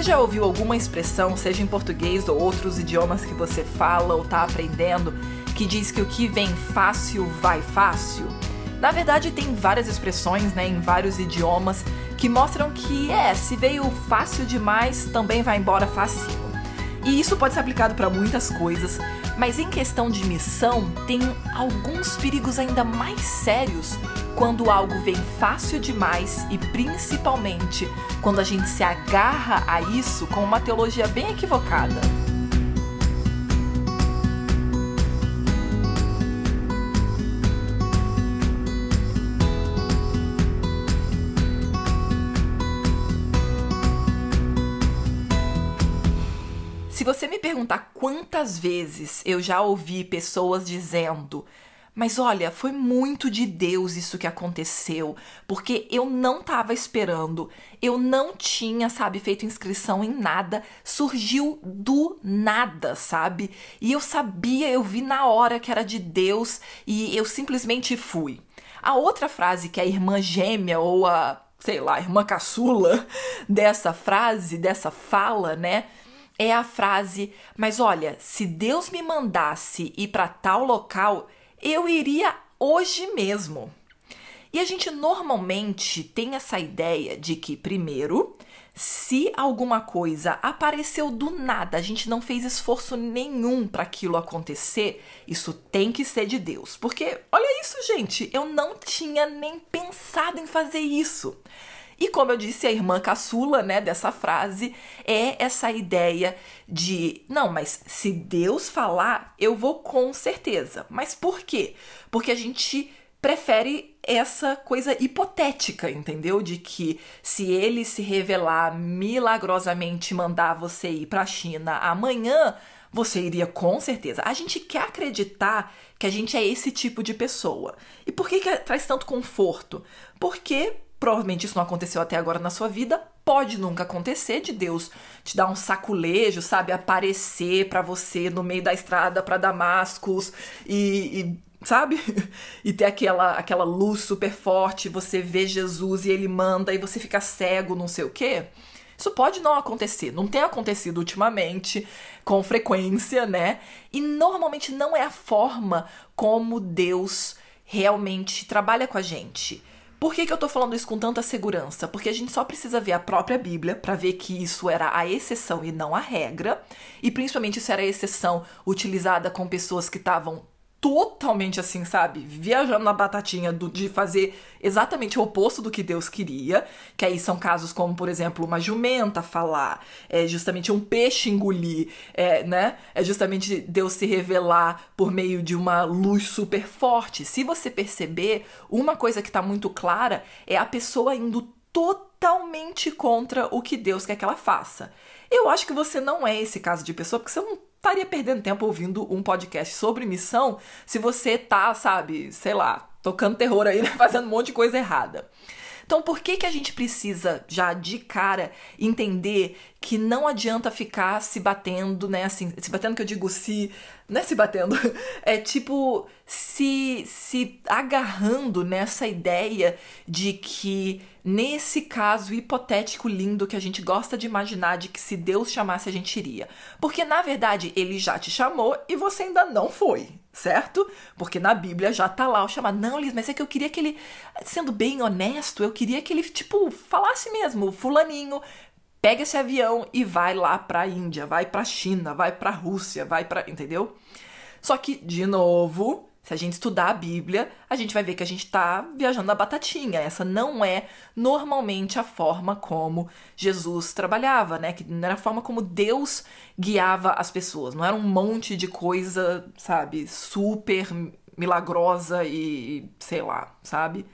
Já ouviu alguma expressão, seja em português ou outros idiomas que você fala ou está aprendendo, que diz que o que vem fácil vai fácil? Na verdade, tem várias expressões né, em vários idiomas que mostram que é, se veio fácil demais, também vai embora facinho. E isso pode ser aplicado para muitas coisas, mas em questão de missão, tem alguns perigos ainda mais sérios quando algo vem fácil demais e principalmente quando a gente se agarra a isso com uma teologia bem equivocada. Perguntar quantas vezes eu já ouvi pessoas dizendo mas olha, foi muito de Deus isso que aconteceu, porque eu não estava esperando, eu não tinha, sabe, feito inscrição em nada, surgiu do nada, sabe? E eu sabia, eu vi na hora que era de Deus e eu simplesmente fui. A outra frase que a irmã gêmea ou a, sei lá, irmã caçula dessa frase, dessa fala, né? É a frase: "Mas olha, se Deus me mandasse ir para tal local, eu iria hoje mesmo. E a gente normalmente tem essa ideia de que, primeiro, se alguma coisa apareceu do nada, a gente não fez esforço nenhum para aquilo acontecer, isso tem que ser de Deus. Porque, olha isso, gente, eu não tinha nem pensado em fazer isso. E como eu disse, a irmã caçula, né, dessa frase é essa ideia de, não, mas se Deus falar, eu vou com certeza. Mas por quê? Porque a gente prefere essa coisa hipotética, entendeu? De que se ele se revelar milagrosamente mandar você ir para a China amanhã, você iria com certeza. A gente quer acreditar que a gente é esse tipo de pessoa. E por que, que traz tanto conforto? Porque Provavelmente isso não aconteceu até agora na sua vida, pode nunca acontecer de Deus te dar um saculejo, sabe, aparecer para você no meio da estrada para Damascus e, e sabe? E ter aquela, aquela luz super forte, você vê Jesus e ele manda e você fica cego, não sei o quê. Isso pode não acontecer, não tem acontecido ultimamente, com frequência, né? E normalmente não é a forma como Deus realmente trabalha com a gente. Por que, que eu tô falando isso com tanta segurança? Porque a gente só precisa ver a própria Bíblia para ver que isso era a exceção e não a regra, e principalmente isso era a exceção utilizada com pessoas que estavam totalmente assim, sabe? Viajando na batatinha do, de fazer exatamente o oposto do que Deus queria. Que aí são casos como, por exemplo, uma jumenta falar, é justamente um peixe engolir, é, né? É justamente Deus se revelar por meio de uma luz super forte. Se você perceber, uma coisa que tá muito clara é a pessoa indo totalmente contra o que Deus quer que ela faça. Eu acho que você não é esse caso de pessoa, porque você não estaria perdendo tempo ouvindo um podcast sobre missão se você tá, sabe, sei lá, tocando terror aí, né? fazendo um monte de coisa errada. Então, por que, que a gente precisa, já de cara, entender que não adianta ficar se batendo, né? Assim, se batendo que eu digo se. Não é se batendo. É tipo, se, se agarrando nessa ideia de que, nesse caso hipotético lindo que a gente gosta de imaginar, de que se Deus chamasse a gente iria. Porque, na verdade, ele já te chamou e você ainda não foi certo? Porque na Bíblia já tá lá o chamado. Não, Liz, mas é que eu queria que ele, sendo bem honesto, eu queria que ele, tipo, falasse mesmo, fulaninho, pega esse avião e vai lá pra Índia, vai pra China, vai pra Rússia, vai pra. Entendeu? Só que, de novo, se a gente estudar a Bíblia, a gente vai ver que a gente está viajando na batatinha. Essa não é normalmente a forma como Jesus trabalhava, né? Que não era a forma como Deus guiava as pessoas. Não era um monte de coisa, sabe, super milagrosa e sei lá, sabe?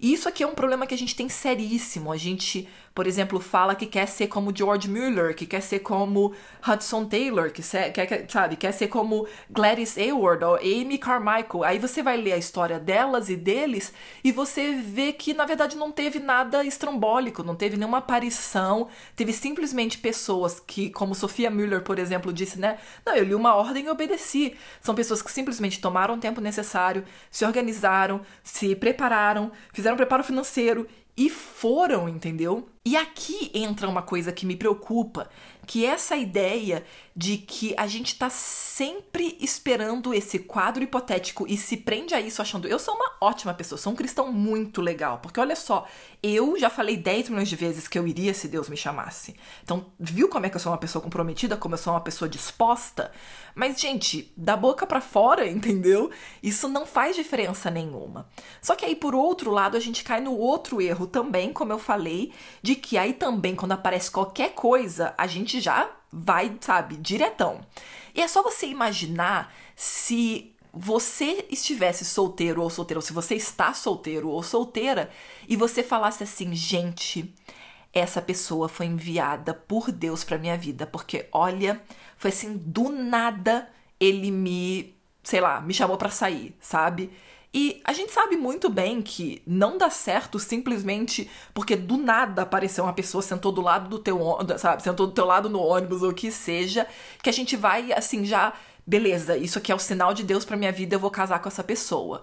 E isso aqui é um problema que a gente tem seríssimo. A gente, por exemplo, fala que quer ser como George Mueller, que quer ser como Hudson Taylor, que quer, sabe, quer ser como Gladys Aylward ou Amy Carmichael. Aí você vai ler a história delas e deles e você vê que na verdade não teve nada estrambólico, não teve nenhuma aparição, teve simplesmente pessoas que, como Sophia Mueller, por exemplo, disse, né? Não, eu li uma ordem e obedeci. São pessoas que simplesmente tomaram o tempo necessário, se organizaram, se prepararam, fizeram preparo financeiro e foram, entendeu? E aqui entra uma coisa que me preocupa, que é essa ideia de que a gente tá sempre esperando esse quadro hipotético e se prende a isso achando eu sou uma ótima pessoa, sou um cristão muito legal. Porque olha só, eu já falei 10 milhões de vezes que eu iria se Deus me chamasse. Então, viu como é que eu sou uma pessoa comprometida, como eu sou uma pessoa disposta? Mas, gente, da boca para fora, entendeu? Isso não faz diferença nenhuma. Só que aí, por outro lado, a gente cai no outro erro também, como eu falei, de que aí também, quando aparece qualquer coisa, a gente já vai, sabe, diretão. E é só você imaginar se você estivesse solteiro ou solteira, ou se você está solteiro ou solteira, e você falasse assim, gente, essa pessoa foi enviada por Deus para minha vida, porque olha, foi assim do nada ele me, sei lá, me chamou para sair, sabe? E a gente sabe muito bem que não dá certo simplesmente porque do nada apareceu uma pessoa sentou do lado do teu, sabe, sentou do teu lado no ônibus ou o que seja, que a gente vai assim já, beleza, isso aqui é o sinal de Deus para minha vida, eu vou casar com essa pessoa.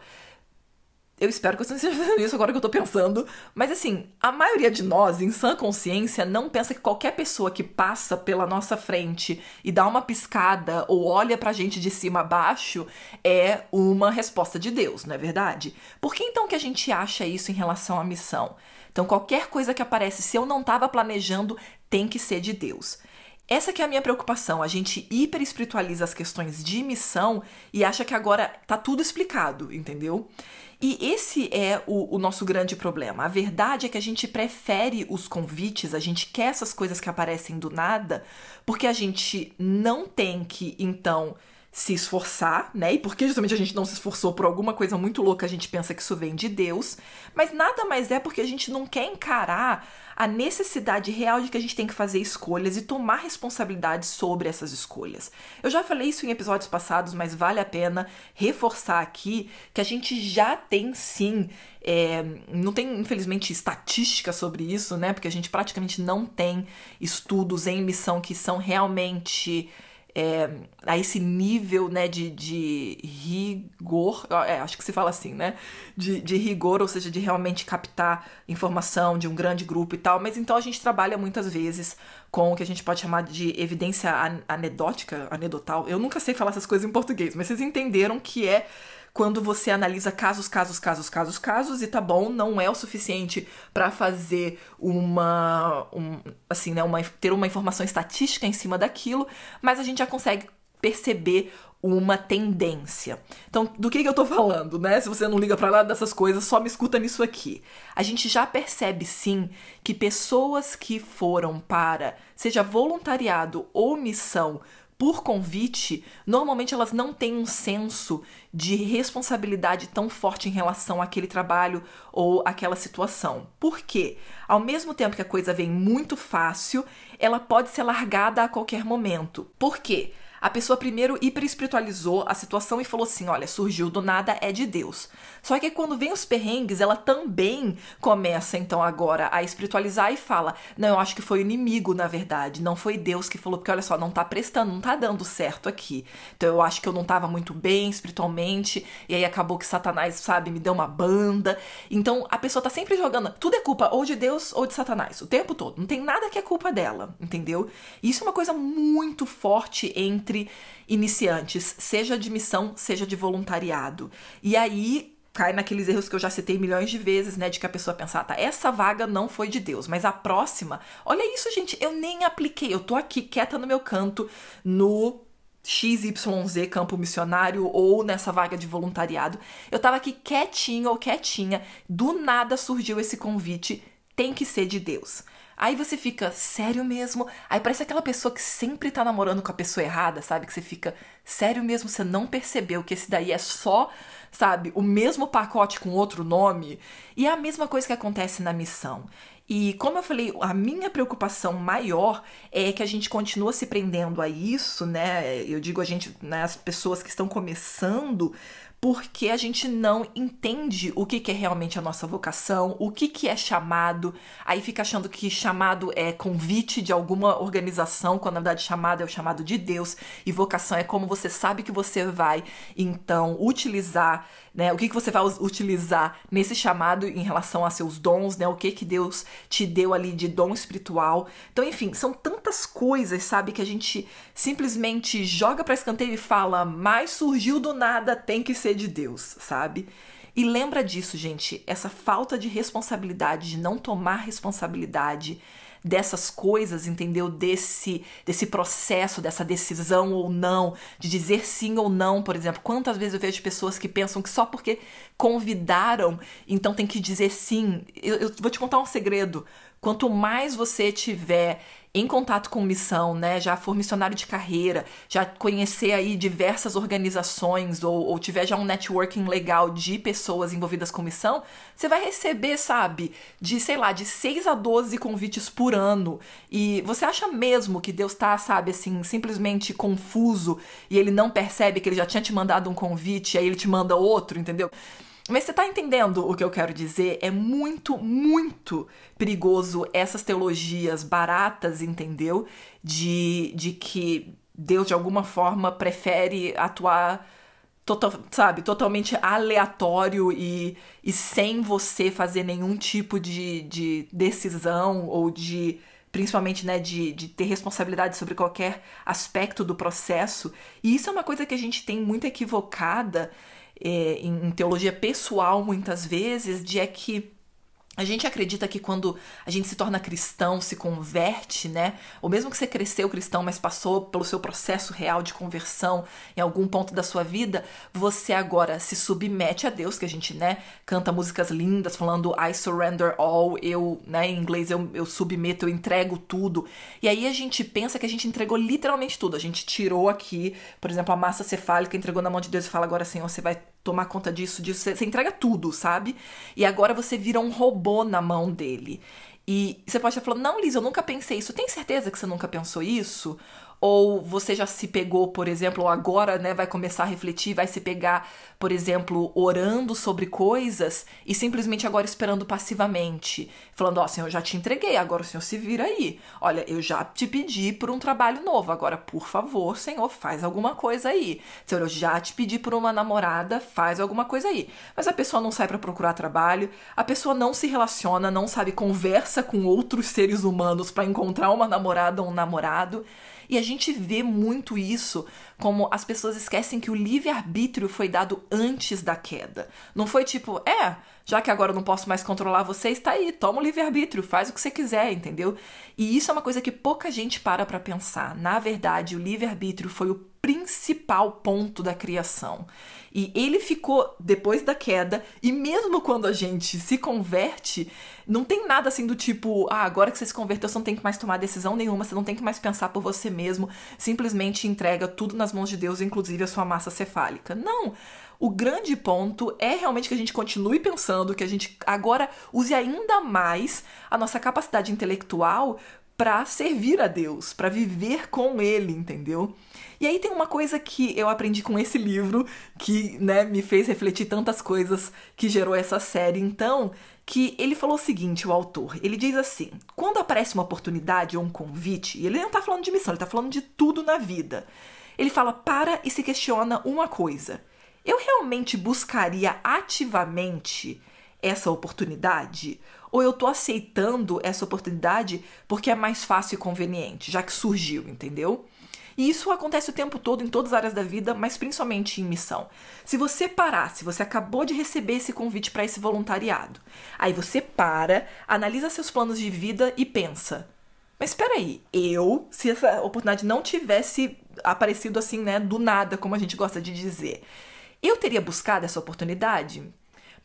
Eu espero que não esteja fazendo isso agora que eu tô pensando. Mas assim, a maioria de nós, em sã consciência, não pensa que qualquer pessoa que passa pela nossa frente e dá uma piscada ou olha pra gente de cima a baixo é uma resposta de Deus, não é verdade? Por que então que a gente acha isso em relação à missão? Então, qualquer coisa que aparece, se eu não estava planejando, tem que ser de Deus. Essa que é a minha preocupação. A gente hiper espiritualiza as questões de missão e acha que agora tá tudo explicado, entendeu? E esse é o, o, nosso grande problema. A verdade é que a gente prefere os convites, a gente quer essas coisas que aparecem do nada, porque a gente não tem que, então, se esforçar, né? E porque justamente a gente não se esforçou por alguma coisa muito louca, a gente pensa que isso vem de Deus, mas nada mais é porque a gente não quer encarar a necessidade real de que a gente tem que fazer escolhas e tomar responsabilidade sobre essas escolhas. Eu já falei isso em episódios passados, mas vale a pena reforçar aqui que a gente já tem sim. É, não tem, infelizmente, estatística sobre isso, né? Porque a gente praticamente não tem estudos em missão que são realmente é, a esse nível né, de, de rigor, é, acho que se fala assim, né? De, de rigor, ou seja, de realmente captar informação de um grande grupo e tal. Mas então a gente trabalha muitas vezes com o que a gente pode chamar de evidência anedótica, anedotal. Eu nunca sei falar essas coisas em português, mas vocês entenderam que é quando você analisa casos, casos, casos, casos, casos e tá bom, não é o suficiente para fazer uma, um, assim, né, uma, ter uma informação estatística em cima daquilo, mas a gente já consegue perceber uma tendência. Então, do que, que eu tô falando, né? Se você não liga para nada dessas coisas, só me escuta nisso aqui. A gente já percebe sim que pessoas que foram para, seja voluntariado ou missão, por convite, normalmente elas não têm um senso de responsabilidade tão forte em relação àquele trabalho ou àquela situação. Por quê? Ao mesmo tempo que a coisa vem muito fácil, ela pode ser largada a qualquer momento. Por quê? A pessoa primeiro hiperespiritualizou a situação e falou assim: olha, surgiu do nada, é de Deus. Só que quando vem os perrengues, ela também começa então agora a espiritualizar e fala: não, eu acho que foi o inimigo, na verdade. Não foi Deus que falou, porque olha só, não tá prestando, não tá dando certo aqui. Então eu acho que eu não tava muito bem espiritualmente, e aí acabou que Satanás, sabe, me deu uma banda. Então a pessoa tá sempre jogando, tudo é culpa ou de Deus ou de Satanás, o tempo todo. Não tem nada que é culpa dela, entendeu? E isso é uma coisa muito forte entre entre iniciantes, seja de missão, seja de voluntariado. E aí cai naqueles erros que eu já citei milhões de vezes, né? De que a pessoa pensa, ah, tá, essa vaga não foi de Deus, mas a próxima, olha isso, gente, eu nem apliquei, eu tô aqui quieta no meu canto, no XYZ campo missionário ou nessa vaga de voluntariado. Eu tava aqui quietinho ou quietinha, do nada surgiu esse convite, tem que ser de Deus. Aí você fica, sério mesmo? Aí parece aquela pessoa que sempre tá namorando com a pessoa errada, sabe? Que você fica, sério mesmo? Você não percebeu que esse daí é só, sabe, o mesmo pacote com outro nome? E é a mesma coisa que acontece na missão. E como eu falei, a minha preocupação maior é que a gente continua se prendendo a isso, né? Eu digo a gente, né, as pessoas que estão começando, porque a gente não entende o que, que é realmente a nossa vocação, o que, que é chamado, aí fica achando que chamado é convite de alguma organização, quando na verdade chamado é o chamado de Deus, e vocação é como você sabe que você vai, então, utilizar né? O que, que você vai utilizar nesse chamado em relação a seus dons, né? O que que Deus te deu ali de dom espiritual. Então, enfim, são tantas coisas, sabe, que a gente simplesmente joga para escanteio e fala, mas surgiu do nada, tem que ser de Deus, sabe? E lembra disso, gente, essa falta de responsabilidade, de não tomar responsabilidade dessas coisas, entendeu? Desse, desse processo, dessa decisão ou não, de dizer sim ou não, por exemplo. Quantas vezes eu vejo pessoas que pensam que só porque convidaram, então tem que dizer sim. Eu, eu vou te contar um segredo. Quanto mais você tiver em contato com missão, né, já for missionário de carreira, já conhecer aí diversas organizações ou, ou tiver já um networking legal de pessoas envolvidas com missão, você vai receber, sabe, de, sei lá, de 6 a 12 convites por ano. E você acha mesmo que Deus tá, sabe, assim, simplesmente confuso e ele não percebe que ele já tinha te mandado um convite aí ele te manda outro, entendeu? Mas você tá entendendo o que eu quero dizer? É muito, muito perigoso essas teologias baratas, entendeu? De, de que Deus, de alguma forma, prefere atuar, total, sabe, totalmente aleatório e, e sem você fazer nenhum tipo de, de decisão ou de principalmente né, de, de ter responsabilidade sobre qualquer aspecto do processo. E isso é uma coisa que a gente tem muito equivocada é, em teologia pessoal muitas vezes, de é que a gente acredita que quando a gente se torna cristão, se converte, né? Ou mesmo que você cresceu cristão, mas passou pelo seu processo real de conversão em algum ponto da sua vida, você agora se submete a Deus, que a gente, né, canta músicas lindas falando I surrender all, eu, né, em inglês eu, eu submeto, eu entrego tudo. E aí a gente pensa que a gente entregou literalmente tudo. A gente tirou aqui, por exemplo, a massa cefálica, entregou na mão de Deus e fala agora, Senhor, você vai tomar conta disso, disso. Você, você entrega tudo, sabe? E agora você vira um robô na mão dele. E você pode estar falando, não, Liz, eu nunca pensei isso. Tem certeza que você nunca pensou isso? Ou você já se pegou, por exemplo, ou agora né, vai começar a refletir, vai se pegar, por exemplo, orando sobre coisas e simplesmente agora esperando passivamente, falando: Ó, oh, Senhor, eu já te entreguei, agora o Senhor se vira aí. Olha, eu já te pedi por um trabalho novo, agora, por favor, Senhor, faz alguma coisa aí. Senhor, eu já te pedi por uma namorada, faz alguma coisa aí. Mas a pessoa não sai para procurar trabalho, a pessoa não se relaciona, não sabe, conversa com outros seres humanos para encontrar uma namorada ou um namorado. E a gente vê muito isso como as pessoas esquecem que o livre-arbítrio foi dado antes da queda. Não foi tipo, é, já que agora eu não posso mais controlar você, está aí, toma o livre-arbítrio, faz o que você quiser, entendeu? E isso é uma coisa que pouca gente para para pensar. Na verdade, o livre-arbítrio foi o principal ponto da criação. E ele ficou depois da queda, e mesmo quando a gente se converte, não tem nada assim do tipo, ah, agora que você se converteu, você não tem que mais tomar decisão nenhuma, você não tem que mais pensar por você mesmo, simplesmente entrega tudo nas mãos de Deus, inclusive a sua massa cefálica. Não! O grande ponto é realmente que a gente continue pensando, que a gente agora use ainda mais a nossa capacidade intelectual para servir a Deus, para viver com Ele, entendeu? E aí tem uma coisa que eu aprendi com esse livro, que né, me fez refletir tantas coisas que gerou essa série, então, que ele falou o seguinte, o autor, ele diz assim, quando aparece uma oportunidade ou um convite, e ele não tá falando de missão, ele tá falando de tudo na vida, ele fala, para e se questiona uma coisa, eu realmente buscaria ativamente essa oportunidade? Ou eu tô aceitando essa oportunidade porque é mais fácil e conveniente, já que surgiu, entendeu? E isso acontece o tempo todo em todas as áreas da vida, mas principalmente em missão. Se você parar, se você acabou de receber esse convite para esse voluntariado, aí você para, analisa seus planos de vida e pensa: mas espera aí, eu, se essa oportunidade não tivesse aparecido assim, né, do nada, como a gente gosta de dizer, eu teria buscado essa oportunidade?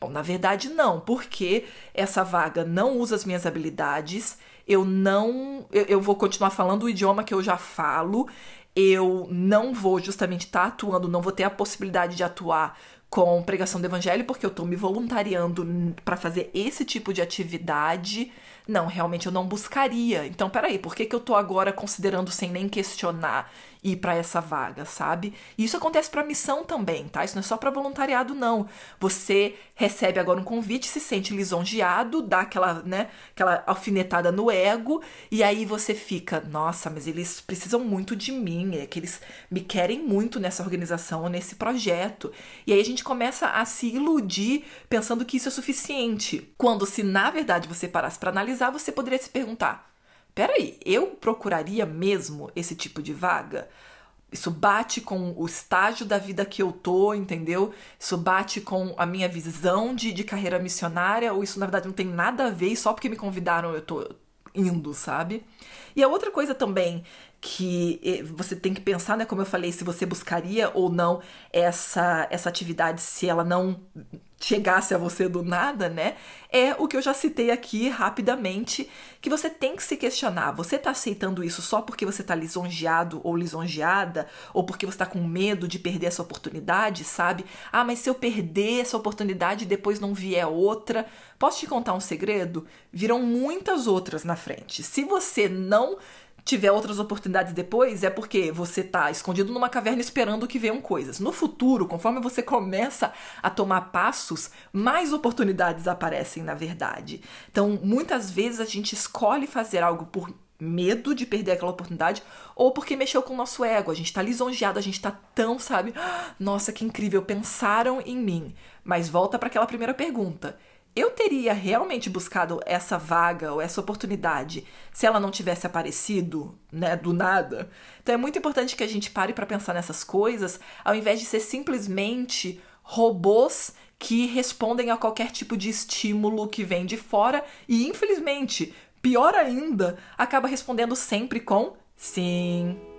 Bom, na verdade não, porque essa vaga não usa as minhas habilidades, eu não. Eu, eu vou continuar falando o idioma que eu já falo, eu não vou justamente estar tá atuando, não vou ter a possibilidade de atuar com pregação do evangelho, porque eu estou me voluntariando para fazer esse tipo de atividade. Não, realmente eu não buscaria. Então, peraí, por que, que eu tô agora considerando sem nem questionar ir para essa vaga, sabe? E isso acontece para missão também, tá? Isso não é só para voluntariado não. Você recebe agora um convite, se sente lisonjeado, dá aquela, né, aquela alfinetada no ego e aí você fica, nossa, mas eles precisam muito de mim, é que eles me querem muito nessa organização, nesse projeto. E aí a gente começa a se iludir pensando que isso é suficiente. Quando se na verdade você parasse para analisar, você poderia se perguntar: peraí, eu procuraria mesmo esse tipo de vaga? Isso bate com o estágio da vida que eu tô, entendeu? Isso bate com a minha visão de, de carreira missionária, ou isso na verdade não tem nada a ver e só porque me convidaram eu tô indo, sabe? E a outra coisa também que eh, você tem que pensar, né, como eu falei, se você buscaria ou não essa essa atividade se ela não chegasse a você do nada, né? É o que eu já citei aqui rapidamente, que você tem que se questionar. Você tá aceitando isso só porque você tá lisonjeado ou lisonjeada, ou porque você tá com medo de perder essa oportunidade, sabe? Ah, mas se eu perder essa oportunidade e depois não vier outra, posso te contar um segredo? Virão muitas outras na frente. Se você não tiver outras oportunidades depois, é porque você tá escondido numa caverna esperando que venham coisas. No futuro, conforme você começa a tomar passos, mais oportunidades aparecem na verdade. Então, muitas vezes a gente escolhe fazer algo por medo de perder aquela oportunidade ou porque mexeu com o nosso ego. A gente tá lisonjeado, a gente tá tão, sabe? Nossa, que incrível, pensaram em mim. Mas volta para aquela primeira pergunta eu teria realmente buscado essa vaga ou essa oportunidade se ela não tivesse aparecido, né, do nada. Então é muito importante que a gente pare para pensar nessas coisas, ao invés de ser simplesmente robôs que respondem a qualquer tipo de estímulo que vem de fora e infelizmente, pior ainda, acaba respondendo sempre com sim.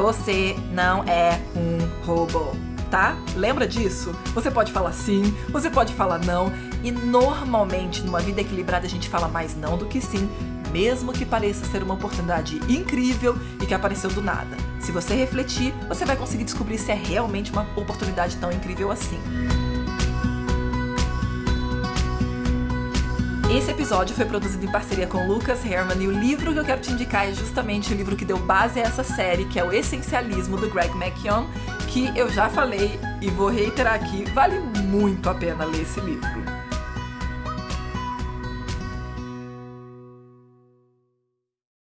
Você não é um robô, tá? Lembra disso? Você pode falar sim, você pode falar não, e normalmente numa vida equilibrada a gente fala mais não do que sim, mesmo que pareça ser uma oportunidade incrível e que apareceu do nada. Se você refletir, você vai conseguir descobrir se é realmente uma oportunidade tão incrível assim. Esse episódio foi produzido em parceria com Lucas Herman e o livro que eu quero te indicar é justamente o livro que deu base a essa série, que é o Essencialismo do Greg McKeown, que eu já falei e vou reiterar aqui, vale muito a pena ler esse livro.